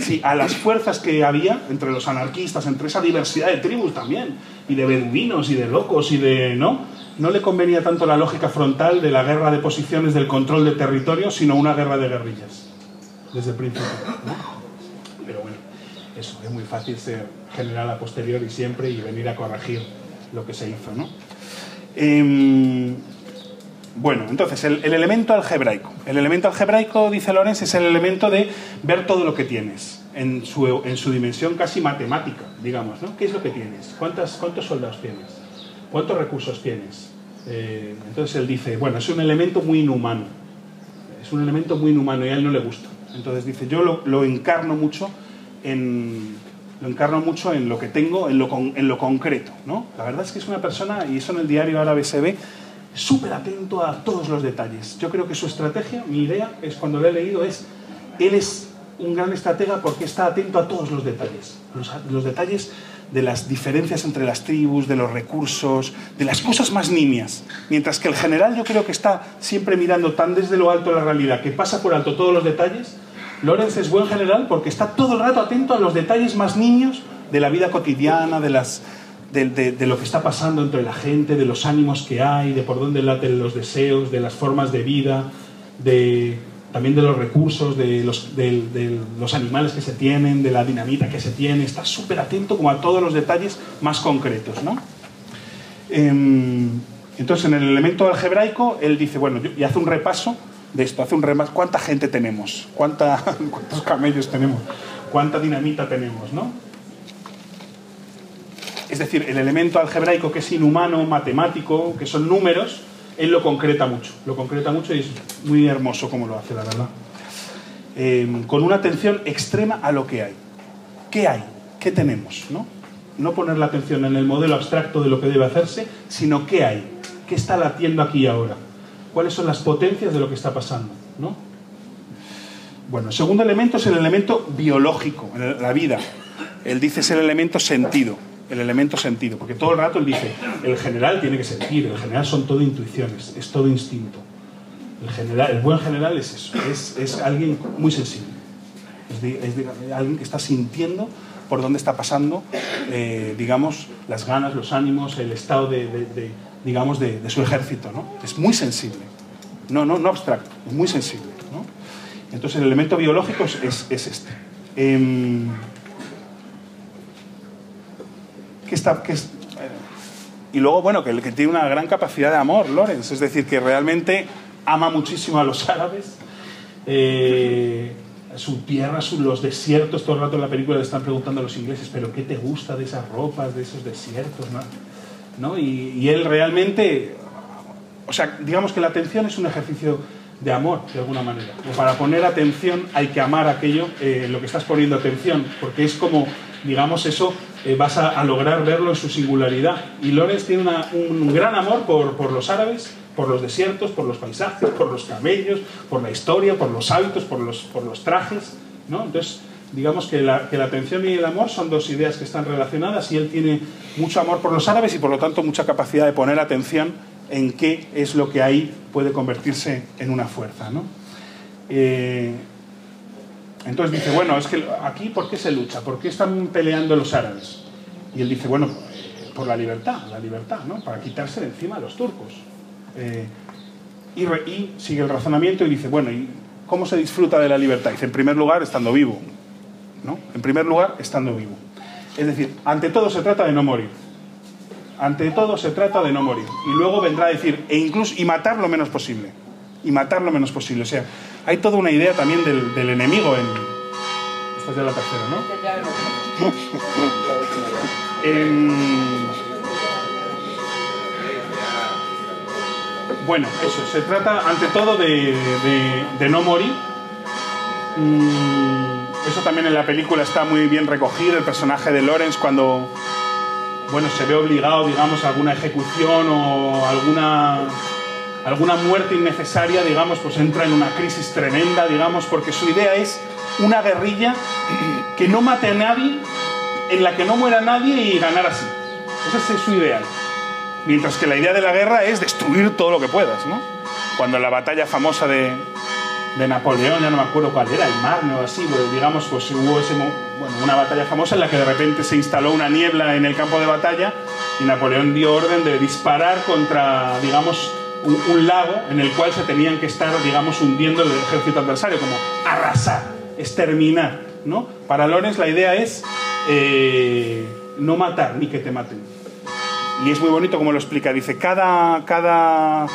Sí, a las fuerzas que había entre los anarquistas, entre esa diversidad de tribus también, y de beduinos y de locos y de. ¿no? No le convenía tanto la lógica frontal de la guerra de posiciones del control de territorio, sino una guerra de guerrillas, desde el principio. ¿no? Es muy fácil ser general a posteriori siempre y venir a corregir lo que se hizo, ¿no? Eh, bueno, entonces, el, el, elemento algebraico. El elemento algebraico, dice Lorenz, es el elemento de ver todo lo que tienes, en su, en su dimensión casi matemática, digamos, ¿no? ¿Qué es lo que tienes? ¿Cuántas, ¿Cuántos soldados tienes? ¿Cuántos recursos tienes? Eh, entonces él dice, bueno, es un elemento muy inhumano. Es un elemento muy inhumano y a él no le gusta. Entonces dice, yo lo, lo encarno mucho en, lo encarno mucho en lo que tengo, en lo, con- en lo concreto, ¿no? La verdad es que es una persona, y eso en el diario árabe se ve, súper atento a todos los detalles. Yo creo que su estrategia, mi idea, es cuando lo he leído, es, él es un gran estratega porque está atento a todos los detalles. Los, los detalles de las diferencias entre las tribus, de los recursos, de las cosas más nimias. Mientras que el general yo creo que está siempre mirando tan desde lo alto la realidad que pasa por alto todos los detalles. Lorenz es buen general porque está todo el rato atento a los detalles más nimios de la vida cotidiana, de, las, de, lo que está pasando entre la gente, de los ánimos que hay, de por dónde laten los deseos, de las formas de vida, de, también de los recursos, de los, de- los animales que se tienen, de la dinamita que se tiene. Está súper atento como a todos los detalles más concretos, ¿no? Em, entonces, en el elemento algebraico, él dice, bueno, y hace un repaso de esto, hace un repaso, ¿cuánta gente tenemos? ¿Cuánta, <laughs> ¿Cuántos camellos tenemos? ¿Cuánta dinamita tenemos? ¿no? Es decir, el elemento algebraico que es inhumano, matemático, que son números, él lo concreta mucho, lo concreta mucho y es muy hermoso como lo hace, la verdad. Em, con una atención extrema a lo que hay. ¿Qué hay? ¿Qué tenemos? ¿no? no poner la atención en el modelo abstracto de lo que debe hacerse, sino qué hay, qué está latiendo aquí ahora, cuáles son las potencias de lo que está pasando. ¿no? Bueno, el segundo elemento es el elemento biológico, la vida. Él dice es el elemento sentido, el elemento sentido, porque todo el rato él dice, el general tiene que sentir, el general son todo intuiciones, es todo instinto. El, general, el buen general es eso, es, es alguien muy sensible, es, de- es de- alguien que está sintiendo por dónde está pasando, eh, digamos, las ganas, los ánimos, el estado de- de, digamos, de, su ejército, ¿no? Es muy sensible, no, no, no abstracto, es muy sensible, ¿no? Entonces el elemento biológico es, es- es este. ¿qué está, qué es- eh, y luego, bueno, que, que tiene una gran capacidad de amor, Lorenz, es decir, que realmente ama muchísimo a los árabes. eh, su tierra, su- los desiertos, todo el rato en la película le están preguntando a los ingleses, pero ¿qué te gusta de esas ropas, de esos desiertos? ¿no? ¿No? Y, y él realmente, o sea, digamos que la atención es un ejercicio de amor, de alguna manera. O para poner atención hay que amar aquello, eh, lo que estás poniendo atención, porque es como, digamos, eso eh, vas a, a lograr verlo en su singularidad. Y Lorenz tiene una- un gran amor por, por los árabes, por los desiertos, por los paisajes, por los camellos, por la historia, por los hábitos, por los, por los trajes. ¿no? Entonces, digamos que la, que la atención y el amor son dos ideas que están relacionadas y él tiene mucho amor por los árabes y por lo tanto mucha capacidad de poner atención en qué es lo que ahí puede convertirse en una fuerza. ¿no? Eh, entonces dice, bueno, es que aquí ¿por qué se lucha? ¿Por qué están peleando los árabes? Y él dice, bueno, por la libertad, la libertad, ¿no? Para quitarse de encima a los turcos. Eh, y sigue el razonamiento y dice, bueno, ¿y cómo se disfruta de la libertad? Dice, en primer lugar, estando vivo. ¿No? En primer lugar, estando vivo. Es decir, ante todo se trata de no morir. Ante todo se trata de no morir. Y luego vendrá a decir, e incluso, y matar lo menos posible. Y matar lo menos posible. O sea, hay toda una idea también del, enemigo en... Esta es ya la tercera, ¿no? <laughs> En- Bueno, eso, se trata ante todo de, de- de no morir. Mm, eso también en la película está muy bien recogido, el personaje de Lawrence cuando bueno, se ve obligado, digamos, a alguna ejecución o alguna, alguna muerte innecesaria, digamos, pues entra en una crisis tremenda, digamos, porque su idea es una guerrilla que no mate a nadie, en la que no muera nadie y ganar así. Esa es su ideal. Mientras que la idea de la guerra es destruir todo lo que puedas, ¿no? Cuando la batalla famosa de, de Napoleón, ya no me acuerdo cuál era, el Marne o así, pues, digamos, pues hubo ese, bueno, una batalla famosa en la que de repente se instaló una niebla en el campo de batalla y Napoleón dio orden de disparar contra, digamos, un, un lago en el cual se tenían que estar, digamos, hundiendo el ejército adversario, como arrasar, exterminar, ¿no? Para Lorenz la idea es eh, no matar ni que te maten. Y es muy bonito como lo explica. Dice, cada, cada,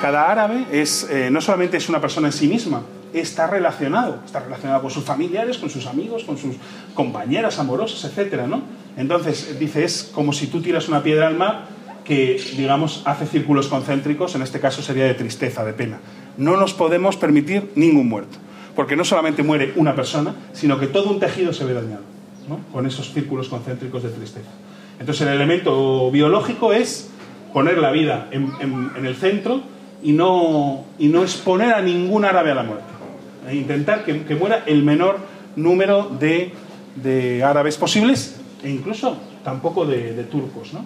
cada árabe es, eh, no solamente es una persona en sí misma, está relacionado. Está relacionado con sus familiares, con sus amigos, con sus compañeras amorosas, etc. ¿no? Entonces, dice, es como si tú tiras una piedra al mar que, digamos, hace círculos concéntricos, en este caso sería de tristeza, de pena. No nos podemos permitir ningún muerto, porque no solamente muere una persona, sino que todo un tejido se ve dañado. ¿no? con esos círculos concéntricos de tristeza. Entonces el elemento biológico es poner la vida en- en el centro y no, y no exponer a ningún árabe a la muerte. E intentar que, que muera el menor número de, de árabes posibles e incluso tampoco de, turcos. ¿no?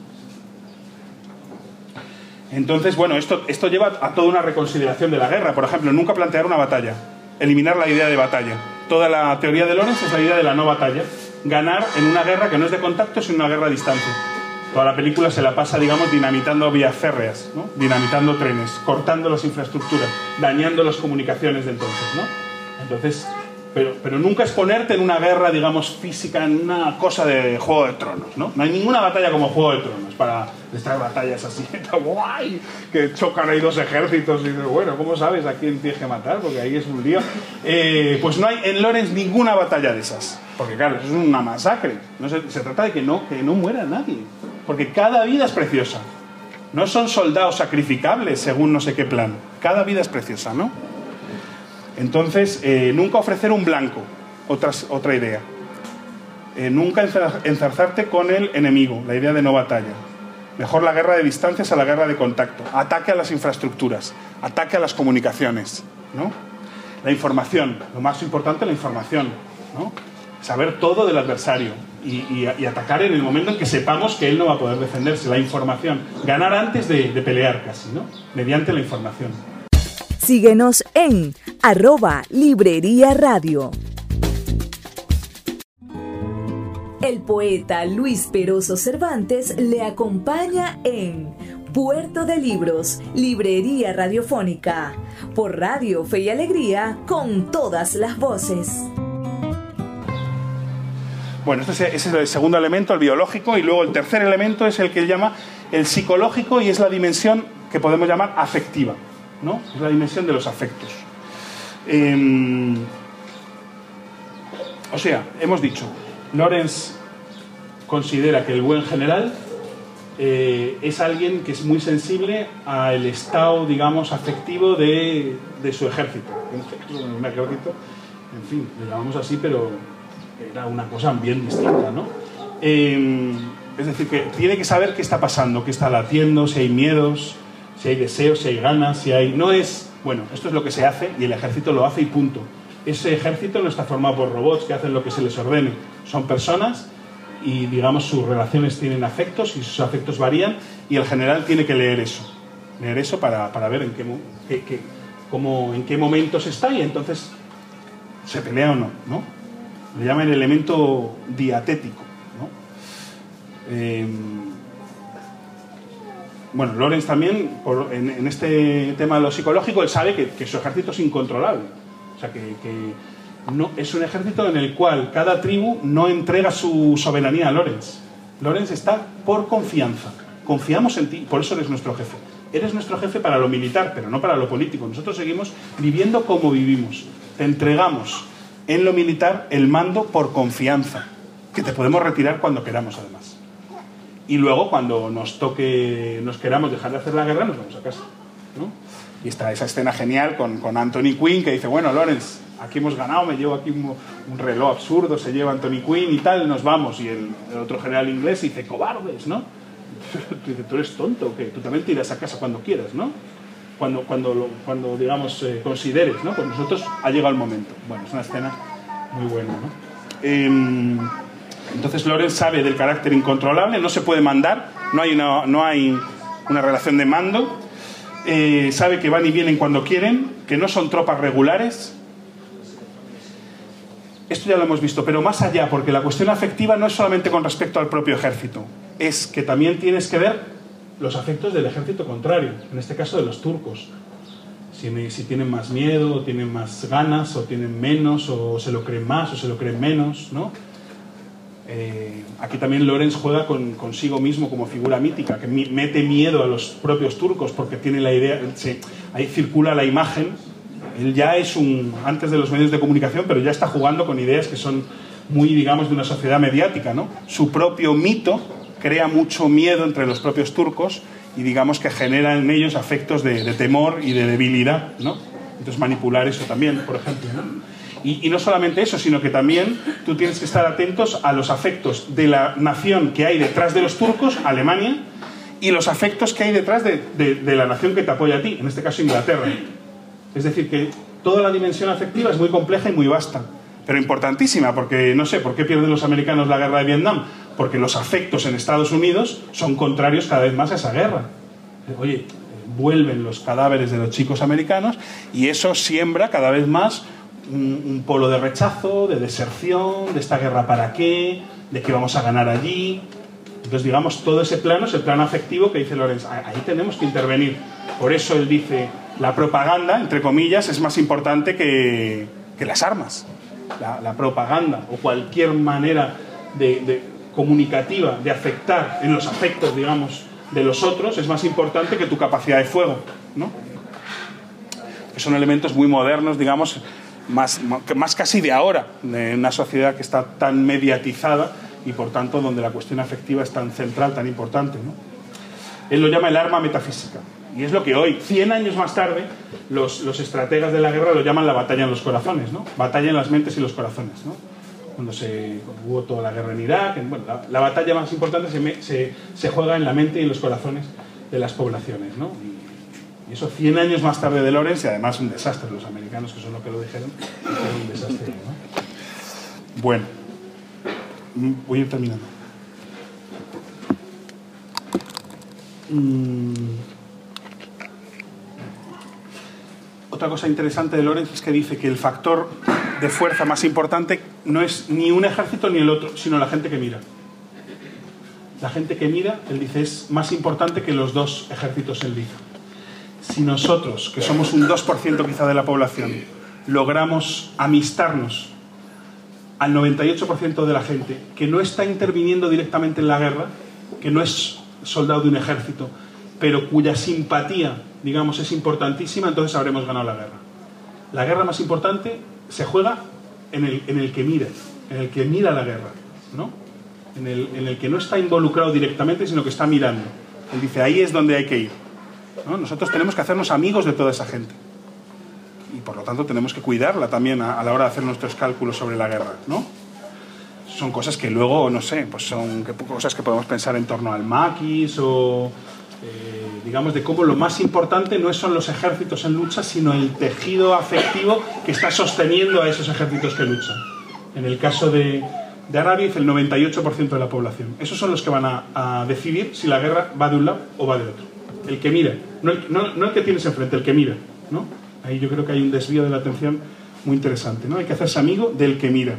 Entonces, bueno, esto, esto lleva a toda una reconsideración de la guerra. Por ejemplo, nunca plantear una batalla, eliminar la idea de batalla. Toda la teoría de Lorenz es la idea de la no batalla. Ganar en una guerra que no es de contacto, sino una guerra a distancia. Toda la película se la pasa, digamos, dinamitando vías férreas, ¿no? dinamitando trenes, cortando las infraestructuras, dañando las comunicaciones de entonces. ¿no? Entonces, pero, pero nunca es ponerte en una guerra, digamos, física, en una cosa de Juego de Tronos, ¿no? No hay ninguna batalla como Juego de Tronos para estas batallas así, <laughs> guay, que chocan ahí dos ejércitos y dices, bueno, ¿cómo sabes a quién tienes que matar? Porque ahí es un lío. Eh, pues no hay en Lorenz ninguna batalla de esas, porque claro, eso es una masacre. No se, se trata de que no, que no muera nadie, porque cada vida es preciosa. No son soldados sacrificables según no sé qué plan. Cada vida es preciosa, ¿no? Entonces, eh, nunca ofrecer un blanco, otras- otra idea. Eh, nunca enzar- enzarzarte con el enemigo, la idea de no batalla. Mejor la guerra de distancias a la guerra de contacto. Ataque a las infraestructuras, ataque a las comunicaciones. ¿no? La información, lo más importante, la información. Saber todo del adversario y, atacar en el momento en que sepamos que él no va a poder defenderse. La información. Ganar antes de, de pelear casi, ¿no? mediante la información. Síguenos en arroba Librería Radio. El poeta Luis Peroso Cervantes le acompaña en Puerto de Libros, Librería Radiofónica, por Radio Fe y Alegría, con todas las voces. Bueno, este es, ese es el segundo elemento, el biológico, y luego el tercer elemento es el que él llama el psicológico y es la dimensión que podemos llamar afectiva, ¿no? Es la dimensión de los afectos. Em, o sea, hemos dicho, Lorenz considera que el buen general eh, es alguien que es muy sensible al estado, digamos, afectivo de, de su ejército. Este caso, un ejército, en fin, le llamamos así, pero era una cosa bien distinta, ¿no? Eh, es decir, que tiene que saber qué está pasando, qué está latiendo, si hay miedos, si hay deseos, si hay ganas, si hay... No es, bueno, esto es lo que se hace y el ejército lo hace y punto. Ese ejército no está formado por robots que hacen lo que se les ordene. Son personas y, digamos, sus relaciones tienen afectos y sus afectos varían y el general tiene que leer eso. Leer eso para, para ver en qué, qué- cómo, en qué momentos está y entonces se pelea o no, ¿no? Le llaman el elemento diatético, ¿no? Eh, bueno, Lorenz también, en este tema de lo psicológico, él sabe que, que su ejército es incontrolable. O sea, que, que no, es un ejército en el cual cada tribu no entrega su soberanía a Lorenz. Lorenz está por confianza. Confiamos en ti, por eso eres nuestro jefe. Eres nuestro jefe para lo militar, pero no para lo político. Nosotros seguimos viviendo como vivimos. Te entregamos en lo militar el mando por confianza, que te podemos retirar cuando queramos, además. Y luego, cuando nos toque, nos queramos dejar de hacer la guerra, nos vamos a casa. ¿no? Y está esa escena genial con, con Anthony Quinn que dice, bueno, Lawrence, aquí hemos ganado, me llevo aquí un, un reloj absurdo, se lleva Anthony Quinn y tal, nos vamos. Y el, el otro general inglés dice, cobardes, ¿no? <laughs> Tú dices, tú eres tonto, que tú también te irás a casa cuando quieras, ¿no? Cuando, cuando, cuando digamos, eh, consideres, ¿no? Pues nosotros ha llegado el momento. Bueno, es una escena muy buena, ¿no? Em, entonces Lorenz sabe del carácter incontrolable, no se puede mandar, no hay una, no hay una relación de mando, eh, sabe que van y vienen cuando quieren, que no son tropas regulares. Esto ya lo hemos visto, pero más allá, porque la cuestión afectiva no es solamente con respecto al propio ejército, es que también tienes que ver los afectos del ejército contrario, en este caso de los turcos. Si, tienen más miedo, o tienen más ganas, o tienen menos, o se lo creen más, o se lo creen menos, ¿no? Eh, aquí también Lorenz juega con, consigo mismo como figura mítica, que mete miedo a los propios turcos porque tiene la idea, se- ahí circula la imagen, él ya es un, antes de los medios de comunicación, pero ya está jugando con ideas que son muy, digamos, de una sociedad mediática, ¿no? Su propio mito crea mucho miedo entre los propios turcos y digamos que genera en ellos afectos de, temor y de debilidad, ¿no? Entonces manipular eso también, por ejemplo. Y, no solamente eso, sino que también tú tienes que estar atentos a los afectos de la nación que hay detrás de los turcos, Alemania, y los afectos que hay detrás de, de, de la nación que te apoya a ti, en este caso Inglaterra. Es decir, que toda la dimensión afectiva es muy compleja y muy vasta, pero importantísima, porque no sé, ¿por qué pierden los americanos la guerra de Vietnam? Porque los afectos en Estados Unidos son contrarios cada vez más a esa guerra. Oye, vuelven los cadáveres de los chicos americanos y eso siembra cada vez más un, polo de rechazo, de deserción, de esta guerra para qué, de que vamos a ganar allí. Entonces, digamos, todo ese plano es el plano afectivo que dice Lorenz. Ahí tenemos que intervenir. Por eso él dice, la propaganda, entre comillas, es más importante que, que las armas. La, propaganda o cualquier manera de, comunicativa de afectar en los afectos, digamos, de los otros es más importante que tu capacidad de fuego, ¿no? Que son elementos muy modernos, digamos, más, más casi de ahora, de una sociedad que está tan mediatizada y por tanto donde la cuestión afectiva es tan central, tan importante, ¿no? Él lo llama el arma metafísica. Y es lo que hoy, 100 años más tarde, los, los, estrategas de la guerra lo llaman la batalla en los corazones, ¿no? Batalla en las mentes y los corazones, ¿no? Cuando se hubo toda la guerra en Irak, en, bueno, la, la, batalla más importante se, juega en la mente y en los corazones de las poblaciones, ¿no? Y, eso 100 años más tarde de Lorenz y además un desastre, los americanos que son los que lo dijeron, dijeron un desastre, ¿no? Bueno, voy a ir terminando. Mm. Otra cosa interesante de Lorenz es que dice que el factor de fuerza más importante no es ni un ejército ni el otro, sino la gente que mira. La gente que mira, él dice, es más importante que los dos ejércitos, él dice. Si nosotros, que somos un 2% quizá de la población, logramos amistarnos al 98% de la gente que no está interviniendo directamente en la guerra, que no es soldado de un ejército, pero cuya simpatía, digamos, es importantísima, entonces habremos ganado la guerra. La guerra más importante se juega en el, en el que mira, en el que mira la guerra, ¿no? En el, en el, que no está involucrado directamente, sino que está mirando. Él dice, ahí es donde hay que ir. ¿no? Nosotros tenemos que hacernos amigos de toda esa gente. Y por lo tanto tenemos que cuidarla también a, a la hora de hacer nuestros cálculos sobre la guerra, ¿no? Son cosas que luego, no sé, pues son cosas que podemos pensar en torno al maquis o eh, digamos, de cómo lo más importante no son los ejércitos en lucha, sino el tejido afectivo que está sosteniendo a esos ejércitos que luchan. En el caso de, de Arabia, el 98% de la población. Esos son los que van a, decidir si la guerra va de un lado o va del otro. El que mira, no el, no, no el que tienes enfrente, el que mira. ¿no? Ahí yo creo que hay un desvío de la atención muy interesante. ¿no? Hay que hacerse amigo del que mira.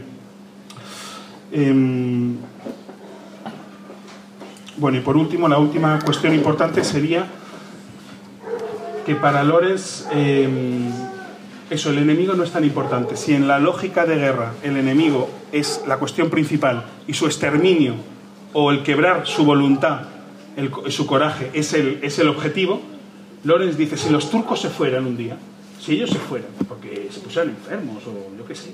Eh, bueno, y por último, la última cuestión importante sería que para Lorenz, eh, eso, el enemigo no es tan importante. Si en la lógica de guerra el enemigo es la cuestión principal y su exterminio o el quebrar su voluntad, el, su coraje, es el, es el objetivo, Lorenz dice, si los turcos se fueran un día, si ellos se fueran, porque se pusieran enfermos o yo qué sé,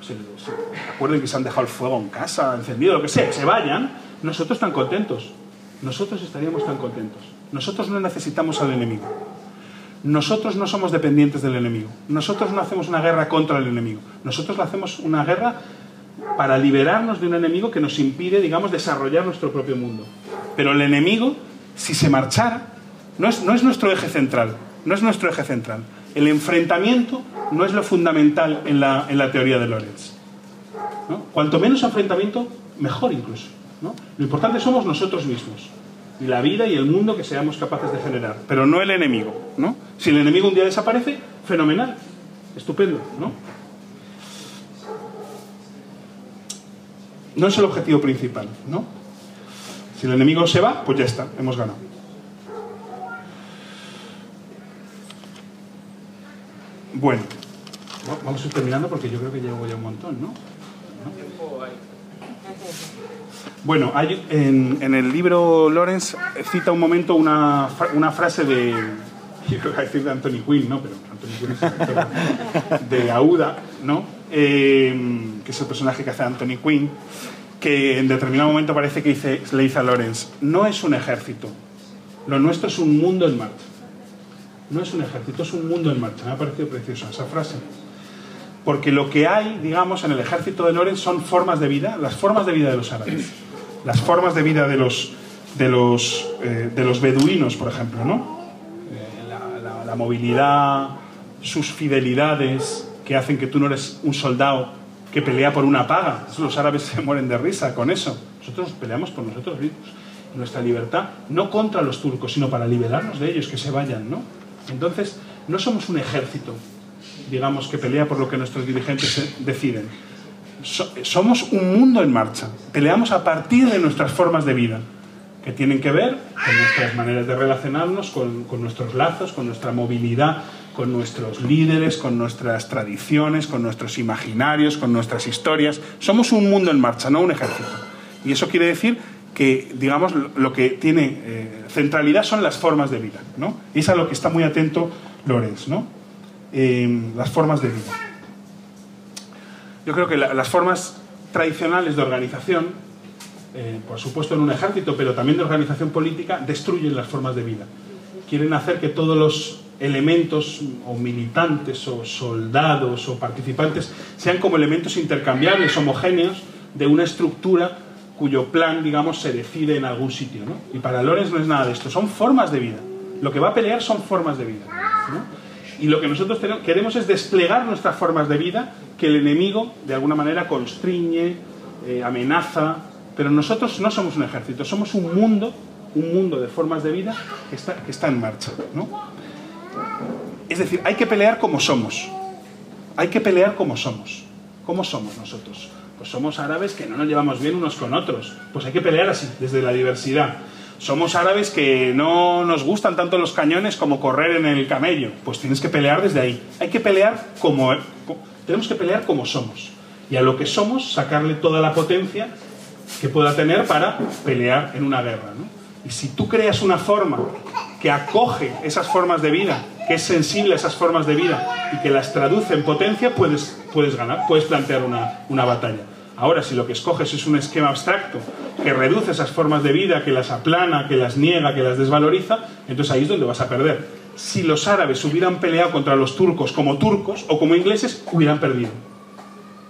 se, se, acuerden que se han dejado el fuego en casa, encendido, lo que sea, se vayan, nosotros tan contentos. Nosotros estaríamos tan contentos. Nosotros no necesitamos al enemigo. Nosotros no somos dependientes del enemigo. Nosotros no hacemos una guerra contra el enemigo. Nosotros hacemos una guerra para liberarnos de un enemigo que nos impide, digamos, desarrollar nuestro propio mundo. Pero el enemigo, si se marchara, no es, no es nuestro eje central. No es nuestro eje central. El enfrentamiento no es lo fundamental en la, en la teoría de Lorenz. Cuanto menos enfrentamiento, mejor incluso. ¿No? Lo importante somos nosotros mismos. Y la vida y el mundo que seamos capaces de generar. Pero no el enemigo. ¿no? Si el enemigo un día desaparece, fenomenal. Estupendo. ¿no? no es el objetivo principal. ¿no? Si el enemigo se va, pues ya está, hemos ganado. Bueno, vamos a ir terminando porque yo creo que llevo ya un montón, ¿no? ¿No? Bueno, hay, en, en, el libro Lorenz cita un momento una, una frase de, <laughs> yo decir de Anthony Quinn, ¿no? Pero Anthony Quinn es el actor <laughs> de Auda, ¿no? Eh, que es el personaje que hace Anthony Quinn, que en determinado momento parece que dice, le dice a Lorenz, no es un ejército, lo nuestro es un mundo en marcha. No es un ejército, es un mundo en marcha. Me ha parecido preciosa esa frase. Porque lo que hay, digamos, en el ejército de Lorenz son formas de vida, las formas de vida de los árabes, las formas de vida de los, de los, eh, de los beduinos, por ejemplo, ¿no? Eh, la, la movilidad, sus fidelidades, que hacen que tú no eres un soldado que pelea por una paga. Los árabes <laughs> se mueren de risa con eso. Nosotros peleamos por nosotros mismos. Nuestra libertad, no contra los turcos, sino para liberarnos de ellos, que se vayan, ¿no? Entonces, no somos un ejército, digamos, que pelea por lo que nuestros dirigentes deciden. somos un mundo en marcha. Peleamos a partir de nuestras formas de vida, que tienen que ver con nuestras maneras de relacionarnos, con, con nuestros lazos, con nuestra movilidad, con nuestros líderes, con nuestras tradiciones, con nuestros imaginarios, con nuestras historias. Somos un mundo en marcha, no un ejército. Y eso quiere decir que, digamos, lo que tiene eh, centralidad son las formas de vida, ¿no? Y es a lo que está muy atento Lorenz, ¿no? Las formas de vida. Yo creo que las formas tradicionales de organización, eh, por supuesto en un ejército, pero también de organización política, destruyen las formas de vida. Quieren hacer que todos los elementos o militantes o soldados o participantes sean como elementos intercambiables, homogéneos, de una estructura cuyo plan, digamos, se decide en algún sitio. ¿no? Y para Lorenz no es nada de esto, son formas de vida. Lo que va a pelear son formas de vida. Y lo que nosotros queremos es desplegar nuestras formas de vida que el enemigo, de alguna manera, constriñe, eh, amenaza. Pero nosotros no somos un ejército, somos un mundo, un mundo de formas de vida que está, en marcha. ¿no? Es decir, hay que pelear como somos. Hay que pelear como somos. ¿Cómo somos nosotros? Pues somos árabes que no nos llevamos bien unos con otros. Pues hay que pelear así, desde la diversidad. Somos árabes que no nos gustan tanto los cañones como correr en el camello. Pues tienes que pelear desde ahí. Hay que pelear como... Tenemos que pelear como somos. Y a lo que somos, sacarle toda la potencia que pueda tener para pelear en una guerra. Y si tú creas una forma que acoge esas formas de vida, que es sensible a esas formas de vida y que las traduce en potencia, puedes, puedes ganar, puedes plantear una, una batalla. Ahora, si lo que escoges es un esquema abstracto que reduce esas formas de vida, que las aplana, que las niega, que las desvaloriza, entonces ahí es donde vas a perder. Si los árabes hubieran peleado contra los turcos como turcos o como ingleses, hubieran perdido.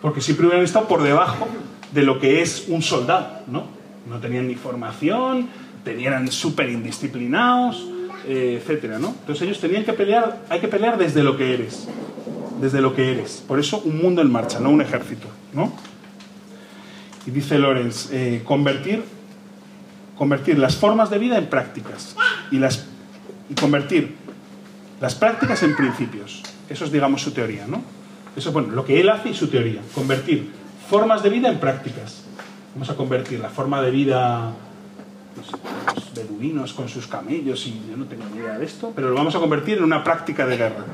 Porque siempre hubieran estado por debajo de lo que es un soldado, ¿no? No tenían ni formación, tenían súper indisciplinados, eh, etcétera, ¿no? Entonces ellos tenían que pelear, hay que pelear desde lo que eres, desde lo que eres. Por eso un mundo en marcha, no un ejército, ¿no? Y dice Lorenz, eh, convertir, convertir las formas de vida en prácticas y, las, y convertir las prácticas en principios. Eso es, digamos, su teoría, ¿no? Eso es, bueno, lo que él hace y su teoría. Convertir formas de vida en prácticas. Vamos a convertir la forma de vida los beduinos con sus camellos y yo no tengo ni idea de esto, pero lo vamos a convertir en una práctica de guerra.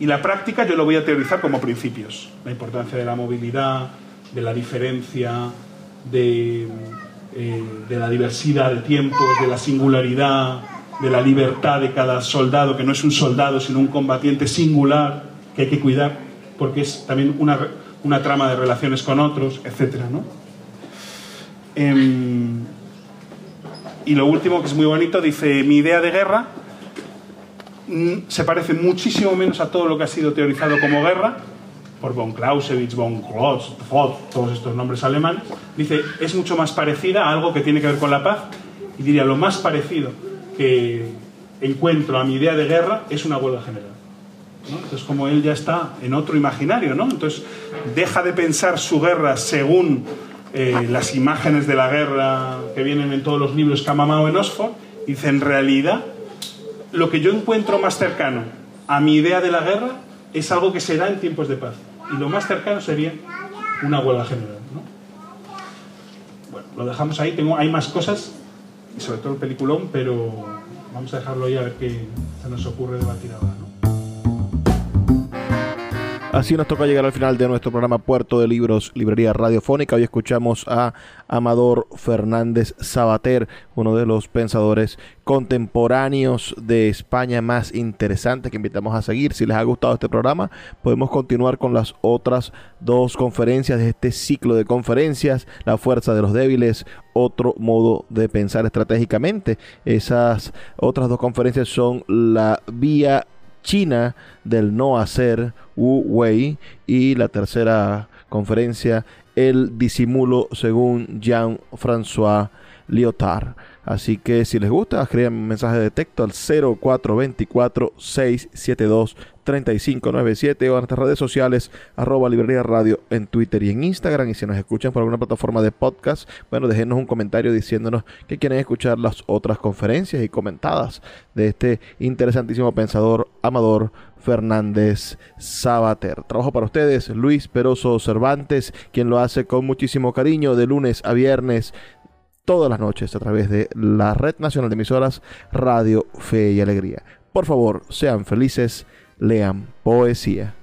Y la práctica yo lo voy a teorizar como principios. La importancia de la movilidad, de la diferencia, de, eh, de la diversidad de tiempos, de la singularidad, de la libertad de cada soldado, que no es un soldado, sino un combatiente singular que hay que cuidar, porque es también una, una trama de relaciones con otros, etc. ¿no? Em, y lo último, que es muy bonito, dice, mi idea de guerra mm, se parece muchísimo menos a todo lo que ha sido teorizado como guerra, por von Clausewitz, von Klotz, todos estos nombres alemanes, dice, es mucho más parecida a algo que tiene que ver con la paz, y diría, lo más parecido que encuentro a mi idea de guerra es una huelga general. Entonces, como él ya está en otro imaginario, ¿no? Entonces, deja de pensar su guerra según eh, las imágenes de la guerra que vienen en todos los libros que ha mamado en Oxford, dice, en realidad, lo que yo encuentro más cercano a mi idea de la guerra es algo que será en tiempos de paz. Y lo más cercano sería una huelga general. Bueno, lo dejamos ahí, Tengo, hay más cosas, y sobre todo el peliculón, pero vamos a dejarlo ahí a ver qué se nos ocurre debatir ahora. Así nos toca llegar al final de nuestro programa Puerto de Libros, Librería Radiofónica. Hoy escuchamos a Amador Fernández Sabater, uno de los pensadores contemporáneos de España más interesantes que invitamos a seguir. Si les ha gustado este programa, podemos continuar con las otras dos conferencias de este ciclo de conferencias, La fuerza de los débiles, otro modo de pensar estratégicamente. Esas otras dos conferencias son la vía China del no hacer, Y la tercera conferencia, El disimulo según Jean-François Lyotard. Así que si les gusta, escriban un mensaje de texto al 0424-672-3597 o en nuestras redes sociales, arroba librería radio en Twitter y en Instagram. Y si nos escuchan por alguna plataforma de podcast, bueno, déjenos un comentario diciéndonos que quieren escuchar las otras conferencias y comentadas de este interesantísimo pensador amador Fernández Sabater. Trabajo para ustedes, Luis Peroso Cervantes, quien lo hace con muchísimo cariño de lunes a viernes todas las noches a través de la Red Nacional de Emisoras Radio Fe y Alegría. Por favor, sean felices, lean poesía.